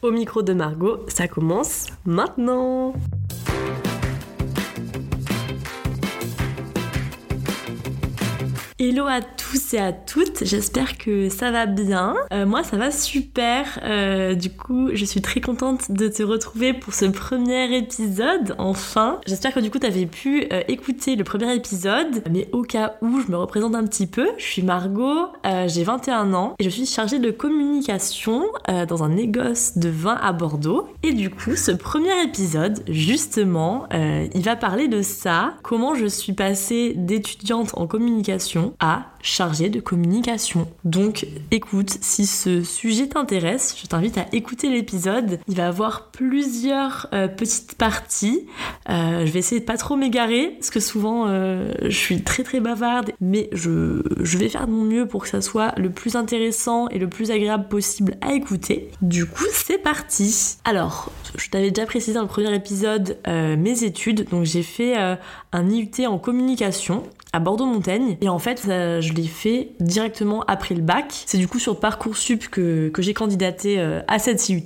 Au micro de Margot, ça commence maintenant. Hello à tous et à toutes, j'espère que ça va bien. Euh, moi ça va super, euh, du coup je suis très contente de te retrouver pour ce premier épisode, enfin. J'espère que du coup t'avais pu euh, écouter le premier épisode, mais au cas où je me représente un petit peu, je suis Margot, j'ai 21 ans et je suis chargée de communication dans un négoce de vin à Bordeaux. Et du coup ce premier épisode, justement, il va parler de ça, comment je suis passée d'étudiante en communication à de communication. Donc écoute, si ce sujet t'intéresse, je t'invite à écouter l'épisode. Il va avoir plusieurs euh, petites parties. Euh, je vais essayer de pas trop m'égarer, parce que souvent euh, je suis très très bavarde, mais je, je vais faire de mon mieux pour que ça soit le plus intéressant et le plus agréable possible à écouter. Du coup, c'est parti. Alors, je t'avais déjà précisé dans le premier épisode mes études, donc j'ai fait un IUT en communication à Bordeaux-Montaigne. Et en fait, je l'ai fait directement après le bac. C'est du coup sur Parcoursup que, que j'ai candidaté euh, à cette IUT.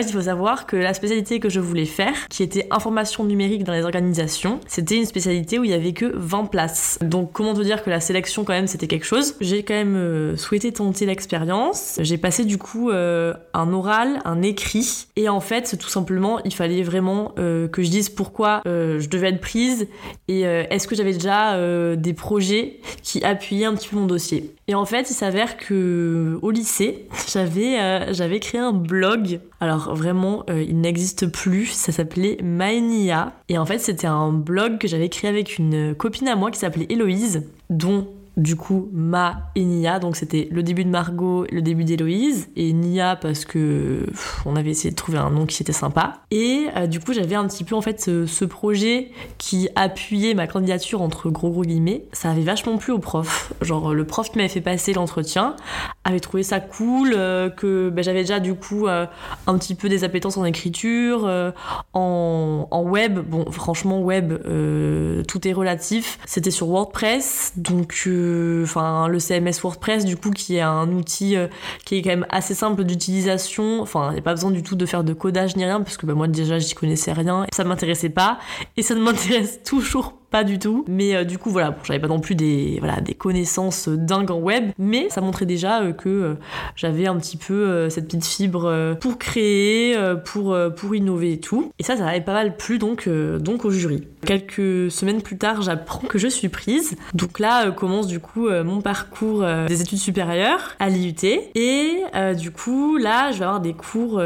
Il faut savoir que la spécialité que je voulais faire, qui était information numérique dans les organisations, c'était une spécialité où il y avait que 20 places. Donc, comment te dire que la sélection, quand même, c'était quelque chose? J'ai quand même euh, souhaité tenter l'expérience. J'ai passé du coup euh, un oral, un écrit, et en fait, tout simplement, il fallait vraiment euh, que je dise pourquoi je devais être prise et est-ce que j'avais déjà des projets qui appuyaient un petit peu mon dossier. Et en fait, il s'avère que au lycée, j'avais j'avais créé un blog. Alors vraiment, euh, il n'existe plus. Ça s'appelait Maenia. Et en fait, c'était un blog que j'avais créé avec une copine à moi qui s'appelait Héloïse, dont du coup Ma et Nia, donc c'était le début de Margot, le début d'Héloïse, et Nia parce que on avait essayé de trouver un nom qui était sympa. Et euh, du coup j'avais un petit peu en fait ce, projet qui appuyait ma candidature entre gros gros guillemets. Ça avait vachement plu au prof. Genre le prof qui m'avait fait passer l'entretien avait trouvé ça cool, euh, que ben, j'avais déjà du coup euh, un petit peu des appétences en écriture, en, en, web. Bon franchement web tout est relatif. C'était sur WordPress, donc le CMS WordPress du coup qui est un outil euh, qui est quand même assez simple d'utilisation. Enfin il n'y a pas besoin du tout de faire de codage ni rien parce que bah, moi déjà j'y connaissais rien ça m'intéressait pas et ça ne m'intéresse toujours pas du tout. Mais euh, du coup, voilà, j'avais pas non plus des, voilà, des connaissances dingues en web, mais ça montrait déjà euh, que euh, j'avais un petit peu cette petite fibre pour créer, pour, pour innover et tout. Et ça, ça avait pas mal plu donc, donc au jury. Quelques semaines plus tard, j'apprends que je suis prise. Donc là commence du coup mon parcours des études supérieures à l'IUT. Et du coup, là, je vais avoir des cours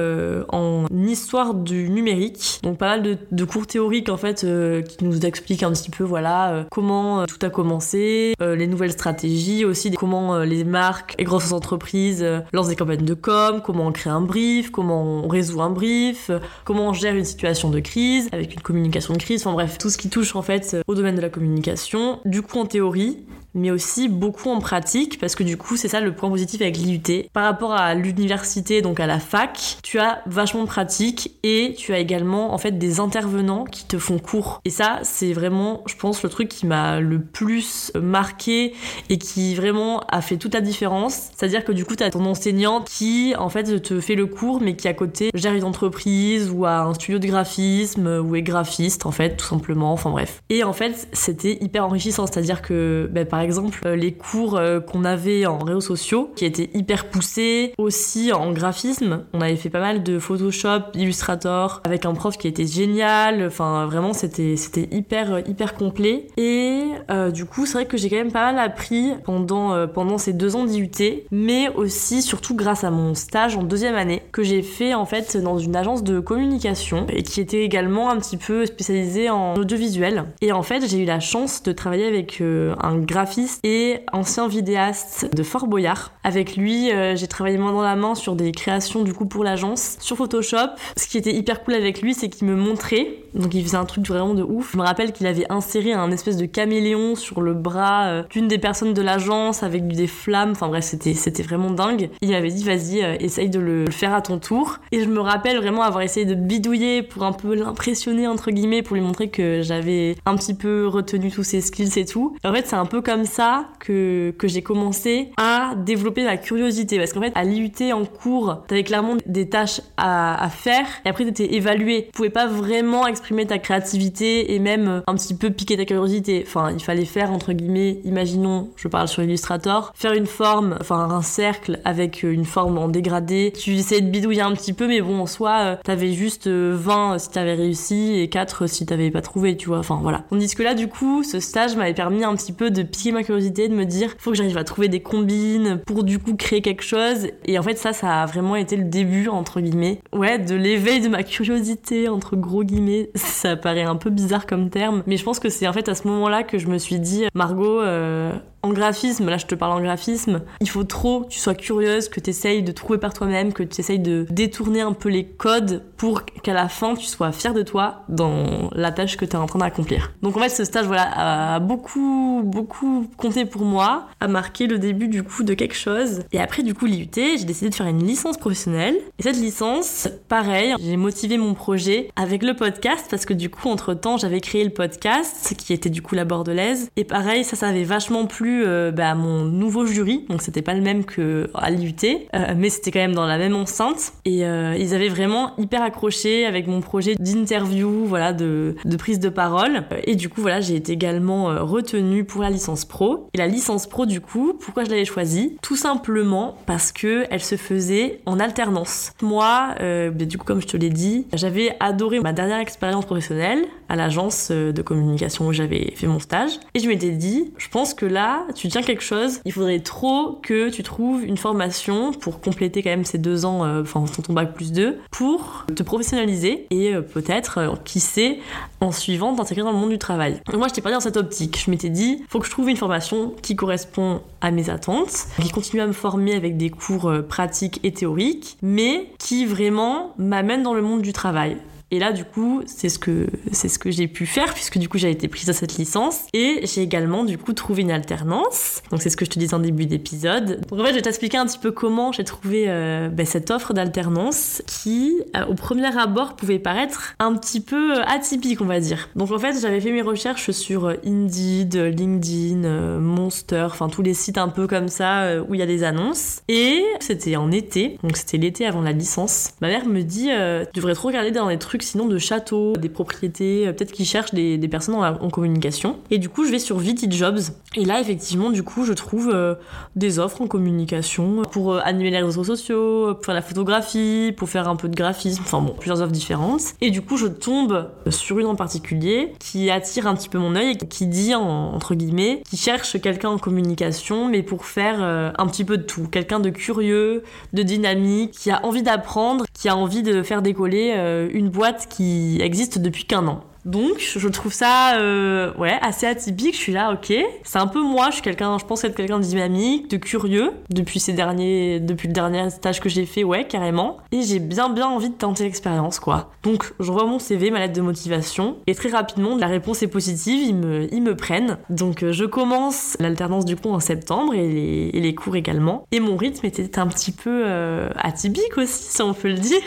en histoire du numérique. Donc pas mal de cours théoriques en fait qui nous expliquent un petit peu voilà euh, comment euh, tout a commencé, euh, les nouvelles stratégies aussi, comment les marques et grosses entreprises lancent des campagnes de com, comment on crée un brief, comment on résout un brief, comment on gère une situation de crise avec une communication de crise, enfin bref, tout ce qui touche en fait au domaine de la communication. Du coup en théorie, mais aussi beaucoup en pratique, parce que du coup, c'est ça le point positif avec l'IUT. Par rapport à l'université, donc à la fac, tu as vachement de pratique et tu as également en fait des intervenants qui te font cours. Et ça, c'est vraiment, je pense, le truc qui m'a le plus marqué et qui vraiment a fait toute la différence. C'est-à-dire que du coup, tu as ton enseignant qui en fait te fait le cours, mais qui à côté gère une entreprise ou a un studio de graphisme ou est graphiste en fait, tout simplement. Enfin bref. Et en fait, c'était hyper enrichissant, c'est-à-dire que ben, par exemple euh, les cours euh, qu'on avait en réseaux sociaux qui étaient hyper poussés, aussi en graphisme. On avait fait pas mal de Photoshop, Illustrator avec un prof qui était génial. Enfin vraiment c'était c'était hyper hyper complet. Et euh, du coup c'est vrai que j'ai quand même pas mal appris pendant pendant ces deux ans d'IUT, mais aussi surtout grâce à mon stage en deuxième année que j'ai fait en fait dans une agence de communication et qui était également un petit peu spécialisée en audiovisuel. Et en fait j'ai eu la chance de travailler avec un graphiste et ancien vidéaste de Fort Boyard. Avec lui, euh, j'ai travaillé main dans la main sur des créations du coup pour l'agence sur Photoshop. Ce qui était hyper cool avec lui, c'est qu'il me montrait donc il faisait un truc vraiment de ouf. Je me rappelle qu'il avait inséré un espèce de caméléon sur le bras euh, d'une des personnes de l'agence avec des flammes. Enfin bref, c'était c'était vraiment dingue. Il m'avait dit vas-y, euh, essaye de le, faire à ton tour. Et je me rappelle vraiment avoir essayé de bidouiller pour un peu l'impressionner entre guillemets, pour lui montrer que j'avais un petit peu retenu tous ses skills et tout. en fait, c'est un peu comme ça que que j'ai commencé à développer ma curiosité parce qu'en fait, à l'IUT en cours, t'avais clairement des tâches à, à faire et après t'étais évalué. Tu pouvais pas vraiment exprimer ta créativité et même un petit peu piquer ta curiosité. Enfin, il fallait faire entre guillemets, imaginons, je parle sur Illustrator, faire une forme, enfin un cercle avec une forme en dégradé. Tu essayais de bidouiller un petit peu, mais bon, en soi, euh, t'avais juste 20 euh, si t'avais réussi et 4 si t'avais pas trouvé, tu vois. Enfin voilà. Tandis que là, du coup, ce stage m'avait permis un petit peu de piquer ma curiosité, de me dire, faut que j'arrive à trouver des combines pour du coup créer quelque chose. Et en fait, ça, ça a vraiment été le début, entre guillemets, ouais, de l'éveil de ma curiosité, entre gros guillemets. Ça paraît un peu bizarre comme terme, mais je pense que c'est en fait à ce moment-là que je me suis dit, Margot, euh, en graphisme, là je te parle en graphisme, il faut trop que tu sois curieuse, que tu essayes de trouver par toi-même, que tu essayes de détourner un peu les codes pour qu'à la fin tu sois fier de toi dans la tâche que tu es en train d'accomplir. Donc en fait ce stage voilà a beaucoup beaucoup compté pour moi, a marqué le début du coup de quelque chose. Et après du coup l'IUT, j'ai décidé de faire une licence professionnelle. Et cette licence, pareil, j'ai motivé mon projet avec le podcast parce que du coup entre temps j'avais créé le podcast qui était du coup la bordelaise. Et pareil ça ça avait vachement plu euh, bah, mon nouveau jury, donc c'était pas le même que à l'IUT, euh, mais c'était quand même dans la même enceinte. Et euh, ils avaient vraiment hyper accroché avec mon projet d'interview, voilà, de, prise de parole. Et du coup, voilà, j'ai été également retenue pour la licence pro. Et la licence pro, du coup, pourquoi je l'avais choisie? Tout simplement parce que elle se faisait en alternance. Moi, bah, du coup, comme je te l'ai dit, j'avais adoré ma dernière expérience professionnelle à l'agence de communication où j'avais fait mon stage. Et je m'étais dit, je pense que là, tu tiens quelque chose, il faudrait trop que tu trouves une formation pour compléter quand même ces deux ans, euh, enfin ton bac plus deux, pour te professionnaliser et euh, peut-être, euh, qui sait, en suivant, t'intégrer dans le monde du travail. moi, je t'ai pas dans cette optique. Je m'étais dit, faut que je trouve une formation qui correspond à mes attentes, qui continue à me former avec des cours pratiques et théoriques, mais qui vraiment m'amène dans le monde du travail. Et là, du coup, c'est ce que c'est ce que j'ai pu faire puisque du coup j'ai été prise à cette licence et j'ai également du coup trouvé une alternance. Donc c'est ce que je te disais en début d'épisode. En fait, je vais t'expliquer un petit peu comment j'ai trouvé euh, ben, cette offre d'alternance qui, euh, au premier abord, pouvait paraître un petit peu euh, atypique, on va dire. Donc en fait, j'avais fait mes recherches sur Indeed, LinkedIn, Monster, enfin tous les sites un peu comme ça où il y a des annonces. Et c'était en été, donc c'était l'été avant la licence. Ma mère me dit, tu devrais trop regarder dans les trucs sinon de châteaux, des propriétés, euh, peut-être qu'ils cherchent des, personnes en, communication. Et du coup, je vais sur VT Jobs. Et là, effectivement, du coup, je trouve euh, des offres en communication pour euh, animer les réseaux sociaux, pour faire la photographie, pour faire un peu de graphisme, enfin bon, plusieurs offres différentes. Et du coup, je tombe sur une en particulier qui attire un petit peu mon œil et qui dit, entre guillemets, qui cherche quelqu'un en communication, mais pour faire un petit peu de tout. Quelqu'un de curieux, de dynamique, qui a envie d'apprendre, qui a envie de faire décoller une boîte qui existe depuis qu'un an. Donc, je trouve ça euh, ouais, assez atypique. Je suis là, ok. C'est un peu moi. Je suis quelqu'un, je pense être quelqu'un de dynamique, de curieux depuis ces derniers, depuis le dernier stage que j'ai fait, ouais, carrément. Et j'ai bien, bien envie de tenter l'expérience, quoi. Donc, j'envoie mon CV, ma lettre de motivation, et très rapidement, la réponse est positive. Ils me, ils me prennent. Donc, euh, je commence l'alternance du coup en septembre et les, et les, cours également. Et mon rythme était un petit peu euh, atypique aussi, si on peut le dire.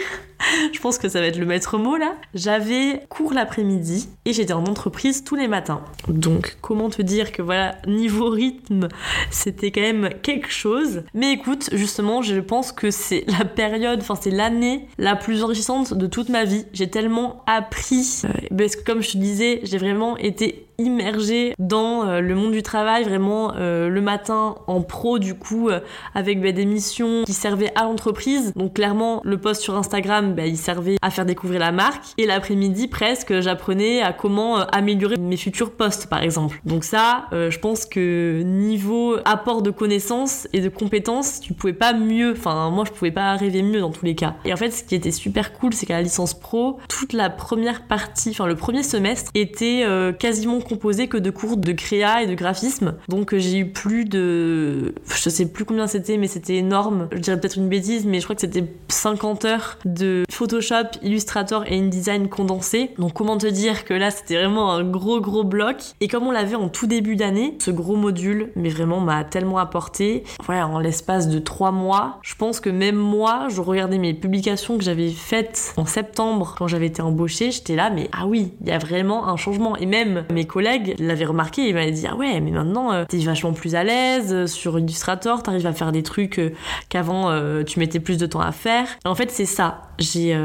je pense que ça va être le maître mot là. J'avais cours l'après-midi et j'étais en entreprise tous les matins. Donc comment te dire que voilà, niveau rythme, c'était quand même quelque chose. Mais écoute, justement, je pense que c'est la période, enfin c'est l'année la plus enrichissante de toute ma vie. J'ai tellement appris. Euh, parce que comme je te disais, j'ai vraiment été immergée dans euh, le monde du travail, vraiment euh, le matin en pro du coup, euh, avec bah, des missions qui servaient à l'entreprise. Donc clairement, le post sur Instagram, bah, il servait à faire découvrir la marque. Et l'après-midi, presque, j'apprenais à comment améliorer mes futurs posts, par exemple. Donc ça, je pense que niveau apport de connaissances et de compétences, tu pouvais pas mieux, enfin moi je pouvais pas rêver mieux dans tous les cas. Et en fait, ce qui était super cool, c'est qu'à la licence pro, toute la première partie, enfin le premier semestre était quasiment composé que de cours de créa et de graphisme. Donc j'ai eu plus de... Je sais plus combien c'était, mais c'était énorme. Je dirais peut-être une bêtise, mais je crois que c'était 50 heures de Photoshop, Illustrator et InDesign condensé. Donc comment te dire que là c'était vraiment un gros gros bloc? Et comme on l'avait en tout début d'année, ce gros module, mais vraiment m'a tellement apporté. Voilà, en l'espace de trois mois, je pense que même moi, je regardais mes publications que j'avais faites en septembre quand j'avais été embauchée, j'étais là, mais ah oui, il y a vraiment un changement. Et même mes collègues l'avaient remarqué, ils m'avaient dit ah ouais, mais maintenant euh, t'es vachement plus à l'aise euh, sur Illustrator, t'arrives à faire des trucs euh, qu'avant tu mettais plus de temps à faire. en fait, c'est ça. J'ai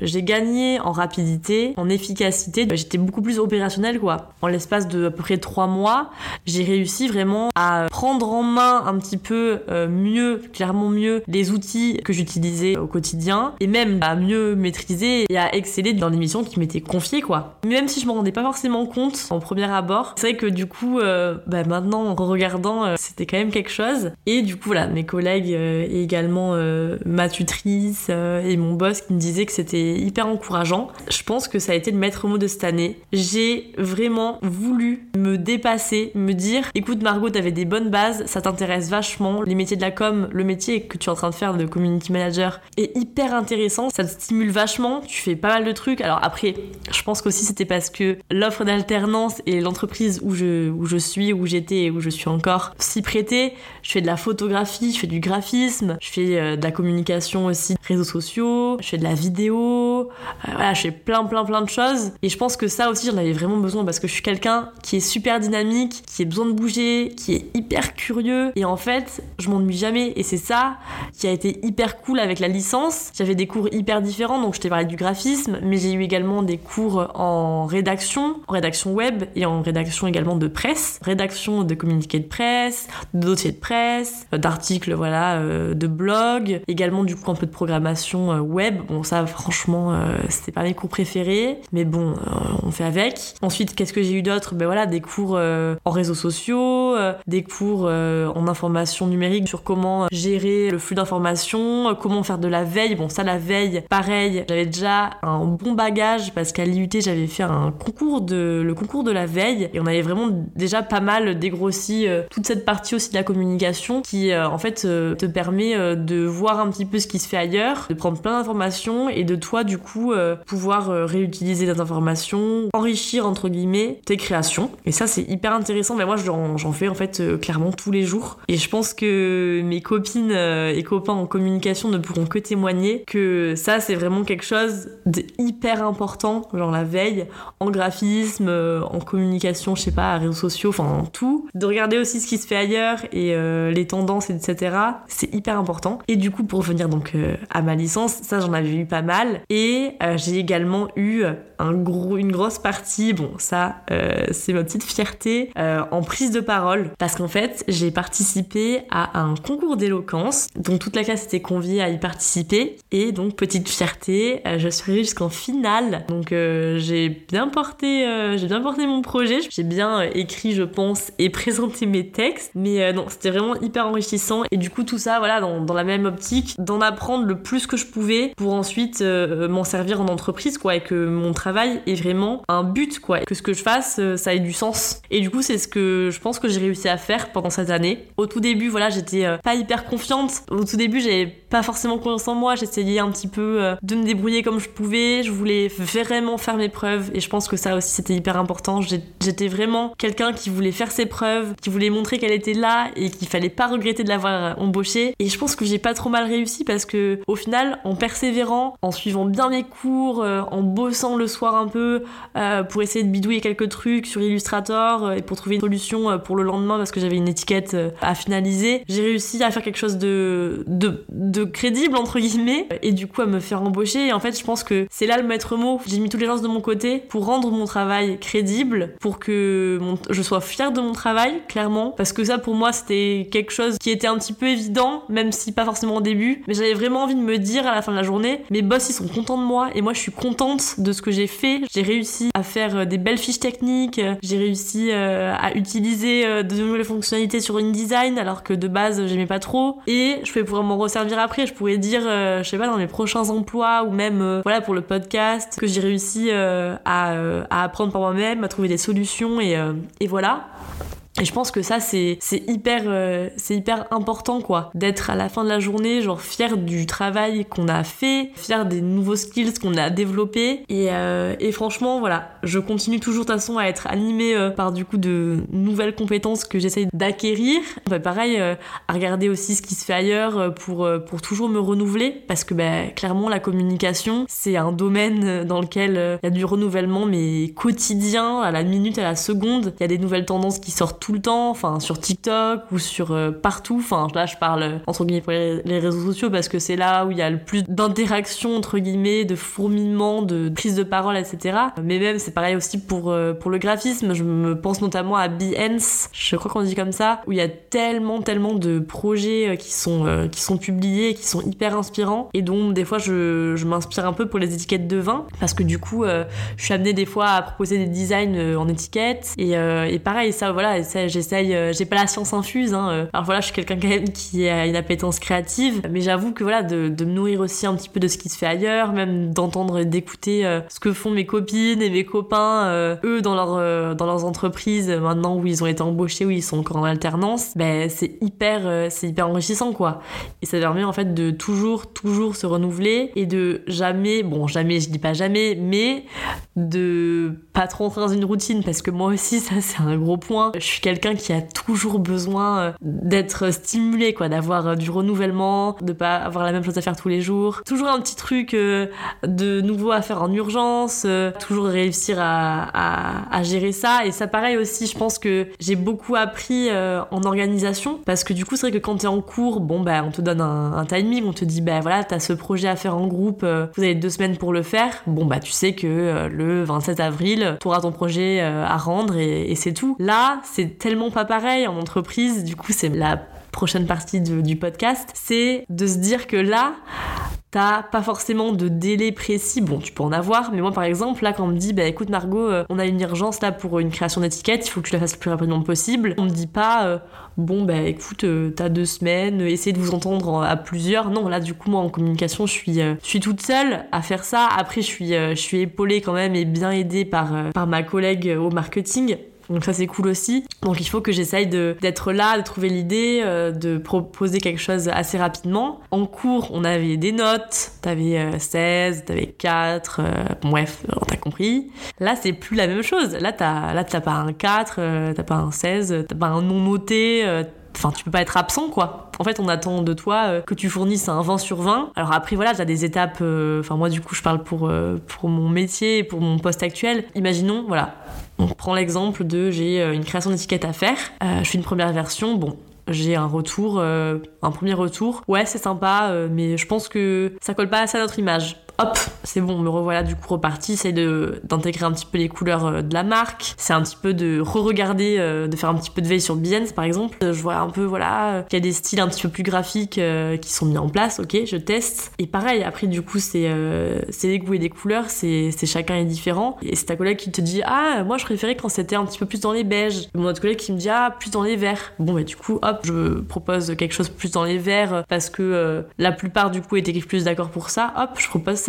j'ai gagné en rapidité, en efficacité. J'étais beaucoup plus opérationnelle quoi. En l'espace de à peu près trois mois, j'ai réussi vraiment à prendre en main un petit peu mieux, clairement mieux, les outils que j'utilisais au quotidien et même à mieux maîtriser et à exceller dans les missions qui m'étaient confiées quoi. Même si je m'en rendais pas forcément compte en premier abord, c'est vrai que du coup, euh, bah maintenant en regardant, euh, c'était quand même quelque chose. Et du coup voilà, mes collègues euh, et également ma tutrice et mon boss qui me disaient que c'était hyper encourageant. Je pense que ça a été le maître mot de cette année. J'ai vraiment voulu me dépasser, me dire, écoute Margot, t'avais des bonnes bases, ça t'intéresse vachement, les métiers de la com, le métier que tu es en train de faire de community manager est hyper intéressant, ça te stimule vachement, tu fais pas mal de trucs. Alors après, je pense qu'aussi c'était parce que l'offre d'alternance et l'entreprise où je, où je suis, où j'étais et où je suis encore s'y prêtaient. Je fais de la photographie, je fais du graphisme, je fais euh, de la communication aussi, réseaux sociaux, je fais de la vidéo, euh, voilà, je fais plein plein plein de choses. Et je pense que ça aussi j'en avais vraiment besoin parce que je suis quelqu'un qui est super dynamique, qui a besoin de bouger, qui est hyper curieux. Et en fait, je m'ennuie jamais. Et c'est ça qui a été hyper cool avec la licence. J'avais des cours hyper différents, donc je t'ai parlé du graphisme, mais j'ai eu également des cours en rédaction, en rédaction web et en rédaction également de presse, rédaction de communiqués de presse, de dossiers de presse, euh, d'articles voilà, euh, de blog, également du coup un peu de programmation euh, web. Bon ça franchement c'était pas mes cours préférés, mais bon on fait avec. Ensuite qu'est-ce que j'ai eu d'autre? Ben voilà des cours en réseaux sociaux, des cours en information numérique sur comment gérer le flux d'informations, comment faire de la veille. Bon ça la veille, pareil, j'avais déjà un bon bagage parce qu'à l'IUT j'avais fait un concours de le concours de la veille. Et on avait vraiment déjà pas mal dégrossi euh, toute cette partie aussi de la communication qui euh, en fait euh, te permet de voir un petit peu ce qui se fait ailleurs, de prendre plein d'informations et de toi du coup pouvoir réutiliser des informations, enrichir entre guillemets tes créations. Et ça c'est hyper intéressant. Mais moi j'en fais en fait clairement tous les jours. Et je pense que mes copines et copains en communication ne pourront que témoigner que ça c'est vraiment quelque chose de hyper important genre la veille en graphisme en communication je sais pas réseaux sociaux enfin tout. De regarder aussi ce qui se fait ailleurs et euh, les tendances etc c'est hyper important. Et du coup pour revenir donc euh, à ma licence ça j'en avais eu pas mal. Et euh, j'ai également eu une grosse partie bon ça c'est ma petite fierté en prise de parole. Parce qu'en fait j'ai participé à un concours d'éloquence dont toute la classe était conviée à y participer. Et donc petite fierté je suis arrivée jusqu'en finale. Donc j'ai bien porté j'ai bien porté mon projet. J'ai bien écrit je pense et présenter mes textes. Mais euh, non c'était vraiment hyper enrichissant. Et du coup tout ça voilà dans, dans la même optique d'en apprendre le plus que je pouvais pour ensuite euh, m'en servir en entreprise quoi et que mon travail est vraiment un but quoi. Que ce que je fasse euh, ça ait du sens. Et du coup c'est ce que je pense que j'ai réussi à faire pendant cette année au tout début voilà j'étais pas hyper confiante. Au tout début j'avais pas forcément confiance en moi. J'essayais un petit peu de me débrouiller comme je pouvais. Je voulais vraiment faire mes preuves. Et je pense que ça aussi c'était hyper important j'étais vraiment quelqu'un qui voulait faire ses preuves, qui voulait montrer qu'elle était là et qu'il fallait pas regretter de l'avoir embauchée. Et je pense que j'ai pas trop mal réussi parce que au final, en persévérant, en suivant bien mes cours, euh, en bossant le soir un peu euh, pour essayer de bidouiller quelques trucs sur Illustrator euh, et pour trouver une solution pour le lendemain parce que j'avais une étiquette à finaliser, j'ai réussi à faire quelque chose de, de, crédible entre guillemets et du coup à me faire embaucher. Et en fait, je pense que c'est là le maître mot. J'ai mis toutes les chances de mon côté pour rendre mon travail crédible, pour que je sois fière de mon travail, clairement, parce que ça pour moi c'était quelque chose qui était un petit peu évident, même si pas forcément au début, mais j'avais vraiment envie de me dire à la fin de la journée, mes boss ils sont contents content de moi et moi je suis contente de ce que j'ai fait. J'ai réussi à faire euh, des belles fiches techniques, j'ai réussi euh, à utiliser de nouvelles fonctionnalités sur InDesign alors que de base j'aimais pas trop et je vais pouvoir m'en resservir après. Je pourrais dire, je sais pas, dans mes prochains emplois ou même voilà pour le podcast que j'ai réussi à, à, apprendre par moi-même, à trouver des solutions et, et voilà. Et je pense que ça, c'est, hyper, euh, c'est hyper important, quoi. D'être à la fin de la journée, genre, fier du travail qu'on a fait, fier des nouveaux skills qu'on a développés. Et, euh, et franchement, voilà, je continue toujours, de toute façon, à être animée euh, par, du coup, de nouvelles compétences que j'essaye d'acquérir. Bah, pareil, à regarder aussi ce qui se fait ailleurs pour, pour toujours me renouveler. Parce que, bah, clairement, la communication, c'est un domaine dans lequel il y a du renouvellement, mais quotidien, à la minute, à la seconde. Il y a des nouvelles tendances qui sortent tout le temps, enfin sur TikTok ou sur euh, partout. Enfin là, je parle euh, entre guillemets pour les, réseaux sociaux parce que c'est là où il y a le plus d'interactions entre guillemets, de fourmillement, de prise de parole, etc. Mais même c'est pareil aussi pour euh, pour le graphisme. Je me pense notamment à Behance, je crois qu'on dit comme ça, où il y a tellement tellement de projets qui sont qui sont publiés, qui sont hyper inspirants et dont des fois je, je m'inspire un peu pour les étiquettes de vin parce que du coup je suis amenée des fois à proposer des designs en étiquette et, et pareil ça voilà j'essaye, euh, j'ai pas la science infuse. Hein, euh. Alors voilà, je suis quelqu'un quand même qui a une appétence créative, mais j'avoue que voilà, de, de, me nourrir aussi un petit peu de ce qui se fait ailleurs, même d'entendre et d'écouter euh, ce que font mes copines et mes copains, eux dans leur dans leurs entreprises maintenant où ils ont été embauchés, où ils sont encore en alternance, ben c'est hyper c'est hyper enrichissant quoi. Et ça permet en fait de toujours toujours se renouveler et de jamais, bon jamais, je dis pas jamais, mais de pas trop rentrer dans une routine parce que moi aussi ça c'est un gros point. Quelqu'un qui a toujours besoin euh, d'être stimulé, quoi, d'avoir euh, du renouvellement, de pas avoir la même chose à faire tous les jours. Toujours un petit truc euh, de nouveau à faire en urgence, toujours réussir à, à, gérer ça. Et ça, pareil aussi, je pense que j'ai beaucoup appris en organisation parce que du coup, c'est vrai que quand t'es en cours, bon, bah, on te donne un, timing, on te dit, bah voilà, t'as ce projet à faire en groupe, vous avez deux semaines pour le faire. Bon, bah, tu sais que le 27 avril, tu auras ton projet à rendre et c'est tout. Là, c'est tellement pas pareil en entreprise, du coup c'est la prochaine partie du podcast, c'est de se dire que là, T'as pas forcément de délai précis, bon tu peux en avoir, mais moi par exemple là quand on me dit bah écoute Margot, euh, on a une urgence là pour une création d'étiquette, il faut que tu la fasses le plus rapidement possible, on me dit pas euh, bon bah écoute euh, t'as deux semaines, essayez de vous entendre à plusieurs, non là du coup moi en communication je suis, je suis toute seule à faire ça, après je suis, je suis épaulée quand même et bien aidée par, par ma collègue au marketing, donc ça c'est cool aussi. Donc il faut que j'essaye d'être là, de trouver l'idée, euh, de proposer quelque chose assez rapidement. En cours, on avait des notes, t'avais 16, euh, t'avais 4, euh, bref, on t'a compris. Là c'est plus la même chose. Là t'as là t'as pas un 4, t'as pas un 16, t'as pas un non noté. Enfin, tu peux pas être absent, quoi. En fait, on attend de toi que tu fournisses un 20 sur 20. Alors après, voilà, t'as des étapes. Enfin, moi, du coup, je parle pour, pour mon métier pour mon poste actuel. Imaginons, voilà, on prend l'exemple de j'ai euh, une création d'étiquette à faire, euh, je fais une première version, bon, j'ai un retour, euh, un premier retour. Ouais, c'est sympa, mais je pense que ça colle pas assez à notre image hop, c'est bon, me revoilà du coup reparti. C'est d'intégrer un petit peu les couleurs euh, de la marque. C'est un petit peu de re-regarder, euh, de faire un petit peu de veille sur Behance par exemple. Je vois un peu, voilà, qu'il y a des styles un petit peu plus graphiques euh, qui sont mis en place. Ok, je teste. Et pareil, après du coup, c'est c'est les goûts et des couleurs. C'est chacun est différent. Et c'est ta collègue qui te dit, ah, moi je préférais quand c'était un petit peu plus dans les beiges. Mon autre collègue qui me dit, ah, plus dans les verts. Bon, bah du coup, hop, je propose quelque chose plus dans les verts parce que la plupart du coup étaient plus d'accord pour ça. Hop, je propose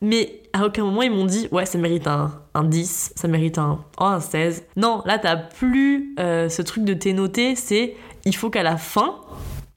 Mais à aucun moment ils m'ont dit ouais ça mérite un, un 10, ça mérite un, oh, un 16. Non, là t'as plus euh, ce truc de tes notés, c'est il faut qu'à la fin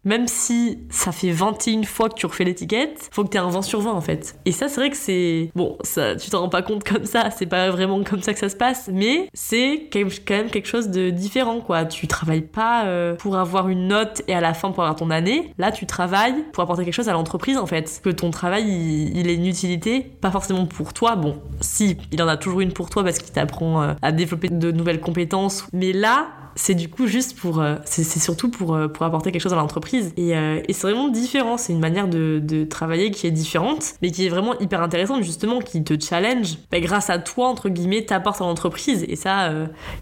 même si ça fait 21 fois que tu refais l'étiquette, faut que tu aies un 20 sur 20 en fait. Et ça, c'est vrai que c'est. Bon, ça, tu t'en rends pas compte comme ça, c'est pas vraiment comme ça que ça se passe, mais c'est quand même quelque chose de différent quoi. Tu travailles pas euh, pour avoir une note et à la fin pour avoir ton année. Là, tu travailles pour apporter quelque chose à l'entreprise en fait. Que ton travail, il, il ait une utilité, pas forcément pour toi. Bon, si, il en a toujours une pour toi parce qu'il t'apprend euh, à développer de nouvelles compétences, mais là, c'est du coup juste pour, euh, c'est surtout pour, euh, pour apporter quelque chose à l'entreprise. Et, euh, c'est vraiment différent, c'est une manière de, travailler qui est différente, mais qui est vraiment hyper intéressante justement, qui te challenge. Bah, grâce à toi, entre guillemets, t'apportes à l'entreprise. Et ça,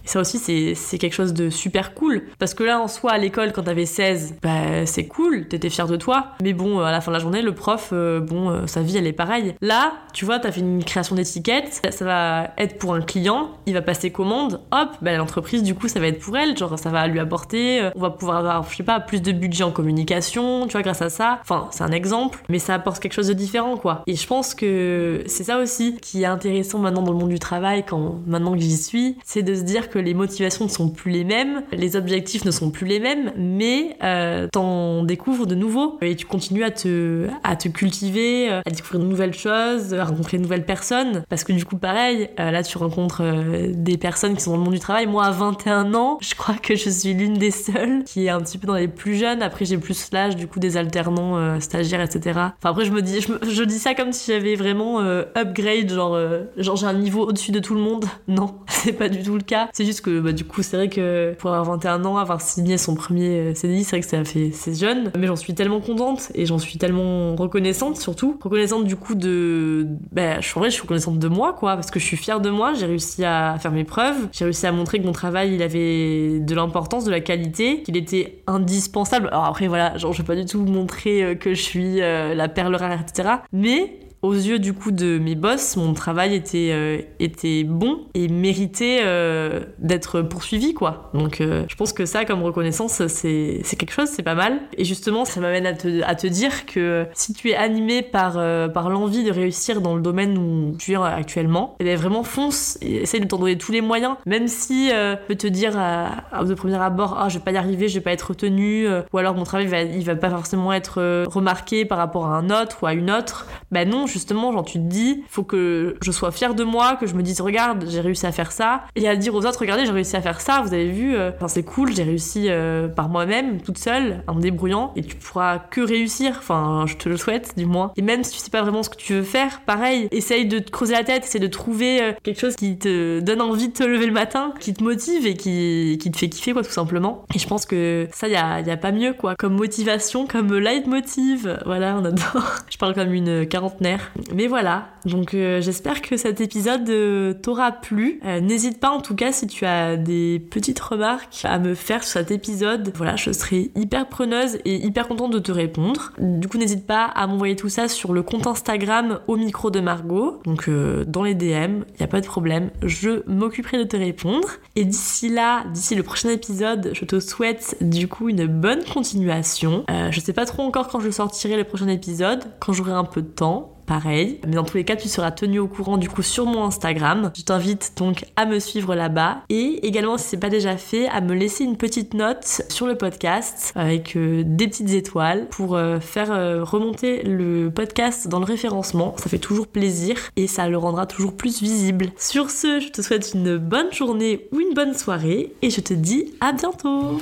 ça aussi, c'est quelque chose de super cool. Parce que là, en soi, à l'école, quand t'avais 16, bah, c'est cool, t'étais fier de toi. Mais bon, à la fin de la journée, le prof, bon, sa vie, elle est pareille. Là, tu vois, t'as fait une création d'étiquette, ça va être pour un client, il va passer commande, hop, bah, l'entreprise, du coup, ça va être pour elle, genre ça va lui apporter, euh, on va pouvoir avoir, je sais pas, plus de budget en communication, tu vois, grâce à ça. Enfin, c'est un exemple, mais ça apporte quelque chose de différent, quoi. Et je pense que c'est ça aussi qui est intéressant maintenant dans le monde du travail, quand maintenant que j'y suis, c'est de se dire que les motivations ne sont plus les mêmes, les objectifs ne sont plus les mêmes, mais euh, t'en découvres de nouveaux et tu continues à te, à te cultiver, euh, à découvrir de nouvelles choses, à rencontrer de nouvelles personnes, parce que du coup, pareil, là tu rencontres des personnes qui sont dans le monde du travail. Moi, à 21 ans, je crois que je suis l'une des seules qui est un petit peu dans les plus jeunes. Après, j'ai plus l'âge du coup des alternants, euh, stagiaires, etc. Enfin, après, je me dis, je, dis ça comme si j'avais vraiment euh, upgrade, genre, euh, genre j'ai un niveau au-dessus de tout le monde. Non, c'est pas du tout le cas. C'est juste que, bah, du coup, c'est vrai que pour avoir 21 ans, avoir signé son premier CDI, c'est vrai que ça fait, c'est jeune. Mais j'en suis tellement contente et j'en suis tellement reconnaissante surtout. Reconnaissante du coup de, bah, je en vrai, je suis reconnaissante de moi, quoi, parce que je suis fière de moi. J'ai réussi à faire mes preuves. J'ai réussi à montrer que mon travail, il avait de l'importance, de la qualité, qu'il était indispensable. Alors après, voilà, genre, je vais pas du tout montrer euh, que je suis euh, la perle rare, etc. Mais aux yeux du coup de mes boss, mon travail était, euh, était bon et méritait euh, d'être poursuivi quoi. Donc euh, je pense que ça comme reconnaissance c'est, quelque chose, c'est pas mal. Et justement ça m'amène à te, à te dire que si tu es animé par, par l'envie de réussir dans le domaine où tu es actuellement, et eh bien vraiment fonce et essaye de t'en donner tous les moyens, même si peut te dire de premier abord ah je vais pas y arriver, je vais pas être retenu, ou alors mon travail va, il va pas forcément être remarqué par rapport à un autre ou à une autre, bah non justement, genre tu te dis, faut que je sois fière de moi, que je me dise, regarde, j'ai réussi à faire ça, et à dire aux autres, regardez, j'ai réussi à faire ça, vous avez vu, euh, enfin c'est cool, j'ai réussi euh, par moi-même, toute seule, en me débrouillant, et tu pourras que réussir, enfin je te le souhaite du moins. Et même si tu sais pas vraiment ce que tu veux faire, pareil, essaye de te creuser la tête, essaye de trouver euh, quelque chose qui te donne envie de te lever le matin, qui te motive et qui, qui te fait kiffer quoi tout simplement. Et je pense que ça, y a, y a pas mieux quoi, comme motivation, comme leitmotiv, voilà, on adore. je parle comme une quarantenaire. Mais voilà, donc euh, j'espère que cet épisode euh, t'aura plu. Euh, n'hésite pas en tout cas si tu as des petites remarques à me faire sur cet épisode. Voilà, je serai hyper preneuse et hyper contente de te répondre. Du coup, n'hésite pas à m'envoyer tout ça sur le compte Instagram au micro de Margot. Donc dans les DM, il n'y a pas de problème, je m'occuperai de te répondre. Et d'ici là, d'ici le prochain épisode, je te souhaite du coup une bonne continuation. je sais pas trop encore quand je sortirai le prochain épisode, quand j'aurai un peu de temps pareil. Mais dans tous les cas, tu seras tenu au courant du coup sur mon Instagram. Je t'invite donc à me suivre là-bas et également si c'est pas déjà fait, à me laisser une petite note sur le podcast avec euh, des petites étoiles pour euh, faire euh, remonter le podcast dans le référencement. Ça fait toujours plaisir et ça le rendra toujours plus visible. Sur ce, je te souhaite une bonne journée ou une bonne soirée et je te dis à bientôt.